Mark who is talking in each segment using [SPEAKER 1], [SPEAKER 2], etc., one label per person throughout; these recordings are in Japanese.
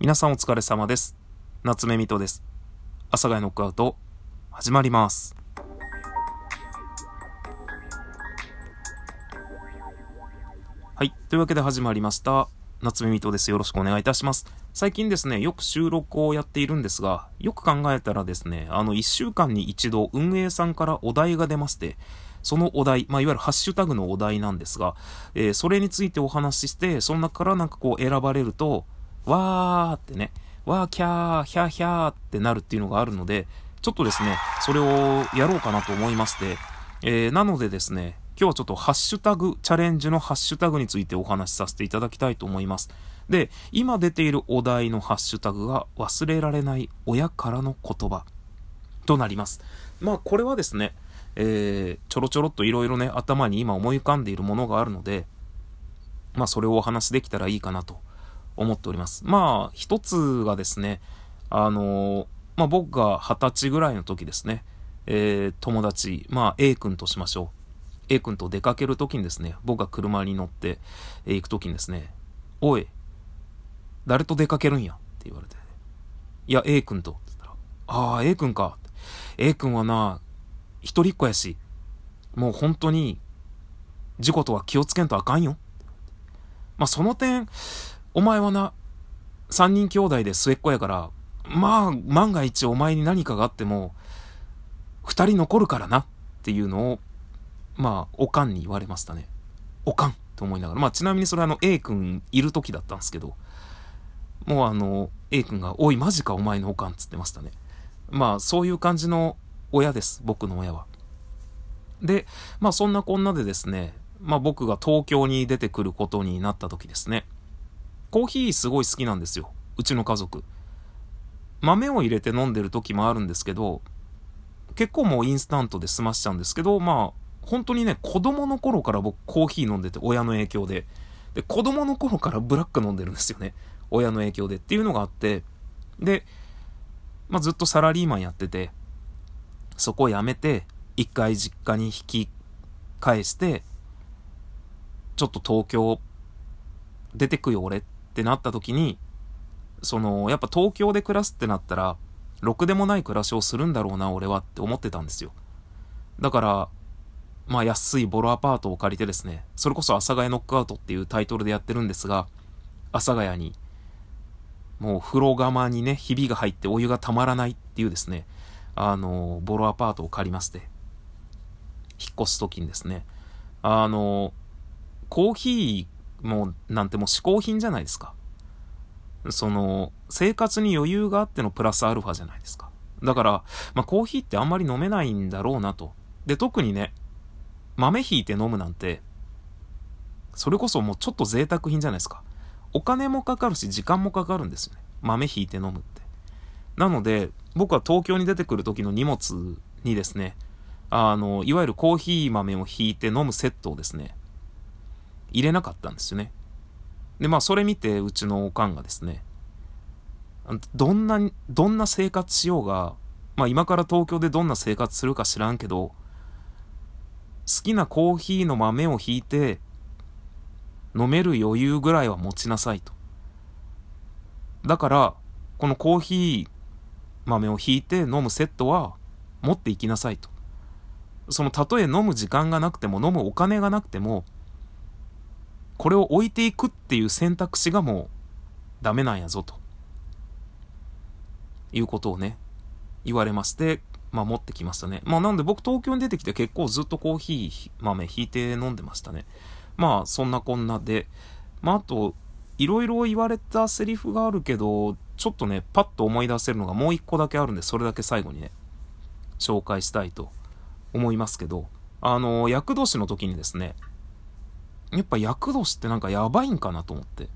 [SPEAKER 1] 皆さんお疲れ様です。夏目みとです。阿佐ヶ谷ノックアウト、始まります。はい。というわけで始まりました。夏目みとです。よろしくお願いいたします。最近ですね、よく収録をやっているんですが、よく考えたらですね、あの、1週間に一度運営さんからお題が出まして、そのお題、まあ、いわゆるハッシュタグのお題なんですが、えーそれについてお話しして、その中からなんかこう選ばれると、わーってね、わーキャー、ヒャーヒャーってなるっていうのがあるので、ちょっとですね、それをやろうかなと思いまして、えーなのでですね、今日はちょっとハッシュタグ、チャレンジのハッシュタグについてお話しさせていただきたいと思います。で、今出ているお題のハッシュタグが忘れられない親からの言葉となります。まあこれはですね、えーちょろちょろっといろいろね、頭に今思い浮かんでいるものがあるので、まあそれをお話しできたらいいかなと思っております。まあ一つがですね、あのまあ僕が二十歳ぐらいの時ですね、えー友達、まあ A 君としましょう。A 君と出かける時にですね、僕が車に乗って、行く時にですね、おい、誰と出かけるんや？って言われて、いや、A 君と。って言ったら、ああ、A 君か。A 君はな、一人っ子やし、もう本当に、事故とは気をつけんとあかんよ。まあ、その点、お前はな、三人兄弟で末っ子やから、まあ、万が一お前に何かがあっても、二人残るからなっていうのを、まあ、おかんに言われましたね。おかんと思いながら。まあ、ちなみにそれあの、A 君いる時だったんですけど、もうあの、A 君が、おい、マジかお前のおかんっつってましたね。まあ、そういう感じの親です、僕の親は。で、まあ、そんなこんなでですね、まあ、僕が東京に出てくることになった時ですね、コーヒーすごい好きなんですよ、うちの家族。豆を入れて飲んでる時もあるんですけど、結構もうインスタントで済ましちゃうんですけど、まあ、本当にね、子供の頃から僕コーヒー飲んでて、親の影響で。で、子供の頃からブラック飲んでるんですよね。親の影響でっていうのがあって、で、まあ、ずっとサラリーマンやってて、そこを辞めて、一回実家に引き返して、ちょっと東京出てくよ俺っってなった時に、その、やっぱ東京で暮らすってなったら、ろくでもない暮らしをするんだろうな、俺はって思ってたんですよ。だから、まあ安いボロアパートを借りてですね、それこそ阿佐ヶ谷ノックアウトっていうタイトルでやってるんですが、阿佐ヶ谷に、もう風呂釜にね、ひびが入ってお湯がたまらないっていうですね、あの、ボロアパートを借りまして、引っ越す時にですね、あの、コーヒーもなんてもう嗜好品じゃないですか。その、生活に余裕があってのプラスアルファじゃないですか。だから、まあコーヒーってあんまり飲めないんだろうなと。で、特にね、豆ひいて飲むなんて、それこそもうちょっと贅沢品じゃないですか。お金もかかるし、時間もかかるんですよね。豆ひいて飲むって。なので、僕は東京に出てくる時の荷物にですね、あの、いわゆるコーヒー豆をひいて飲むセットをですね、入れなかったんですよね。で、まあ、それ見て、うちのおかんがですね、どんな、どんな生活しようが、まあ、今から東京でどんな生活するか知らんけど、好きなコーヒーの豆をひいて、飲める余裕ぐらいは持ちなさいと。だから、このコーヒー豆をひいて飲むセットは持っていきなさいと。その、たとえ飲む時間がなくても、飲むお金がなくても、これを置いていくっていう選択肢がもうダメなんやぞと。いうことをね、言われまして、ま持ってきましたね。まあなんで僕東京に出てきて結構ずっとコーヒー豆ひいて飲んでましたね。まあそんなこんなで、まああと、いろいろ言われたセリフがあるけど、ちょっとね、パッと思い出せるのがもう一個だけあるんで、それだけ最後にね、紹介したいと思いますけど、あの、厄年の時にですね、やっぱ厄年ってなんかやばいんかなと思って。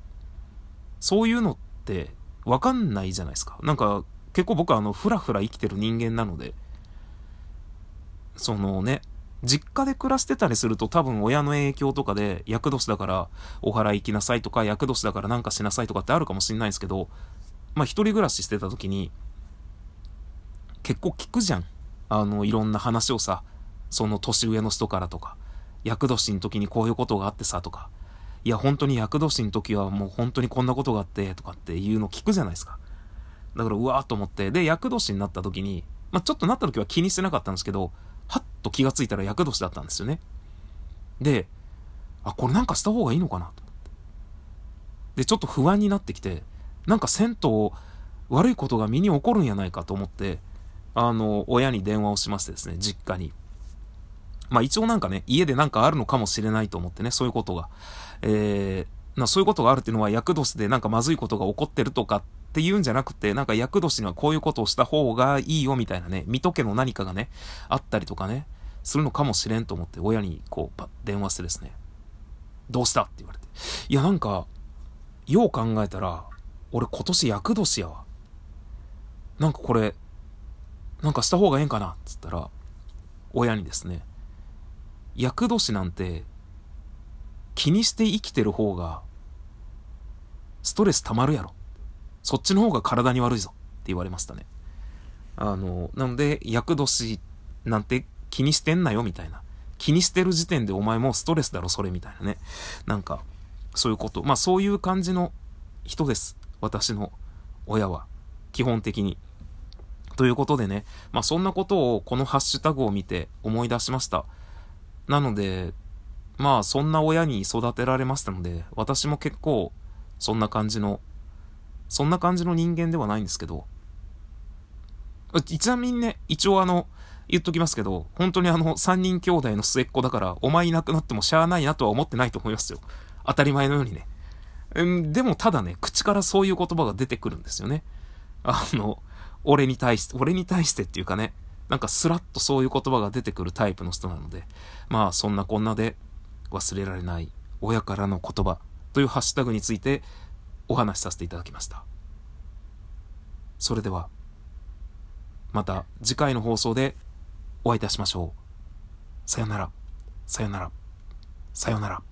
[SPEAKER 1] そういうのってわかんないじゃないですか。なんか結構僕はあの、ふらふら生きてる人間なので、そのね、実家で暮らしてたりすると多分親の影響とかで厄年だからお祓い行きなさいとか厄年だからなんかしなさいとかってあるかもしれないですけど、まあ一人暮らししてた時に結構聞くじゃん。あの、いろんな話をさ、その年上の人からとか、厄年の時にこういうことがあってさとか、いや、本当に厄年の時はもう本当にこんなことがあって、とかっていうの聞くじゃないですか。だから、うわーと思って、で、厄年になった時に、まあ、ちょっとなった時は気にしてなかったんですけど、はっと気がついたら厄年だったんですよね。で、あ、これなんかした方がいいのかなと思って。で、ちょっと不安になってきて、なんか銭湯、悪いことが身に起こるんやないかと思って、あの、親に電話をしましてですね、実家に。まあ一応なんかね、家でなんかあるのかもしれないと思ってね、そういうことが。えー、なそういうことがあるっていうのは、厄年でなんかまずいことが起こってるとかっていうんじゃなくて、なんか厄年にはこういうことをした方がいいよみたいなね、見とけの何かがね、あったりとかね、するのかもしれんと思って、親にこう、電話してですね、どうしたって言われて。いや、なんか、よう考えたら、俺今年厄年やわ。なんかこれ、なんかした方がええんかなっつったら、親にですね、厄年なんて気にして生きてる方がストレス溜まるやろ。そっちの方が体に悪いぞって言われましたね。あの、なので、厄年なんて気にしてんなよみたいな。気にしてる時点でお前もうストレスだろそれみたいなね。なんか、そういうこと。まあそういう感じの人です。私の親は。基本的に。ということでね、まあそんなことをこのハッシュタグを見て思い出しました。なので、まあそんな親に育てられましたので、私も結構そんな感じの、そんな感じの人間ではないんですけど、ちなみにね、一応あの、言っときますけど、本当にあの、三人兄弟の末っ子だから、お前いなくなってもしゃあないなとは思ってないと思いますよ。当たり前のようにね。うん、でもただね、口からそういう言葉が出てくるんですよね。あの、俺に対して、俺に対してっていうかね、なんかスラッとそういう言葉が出てくるタイプの人なので、まあそんなこんなで忘れられない親からの言葉というハッシュタグについてお話しさせていただきました。それでは、また次回の放送でお会いいたしましょう。さよなら、さよなら、さよなら。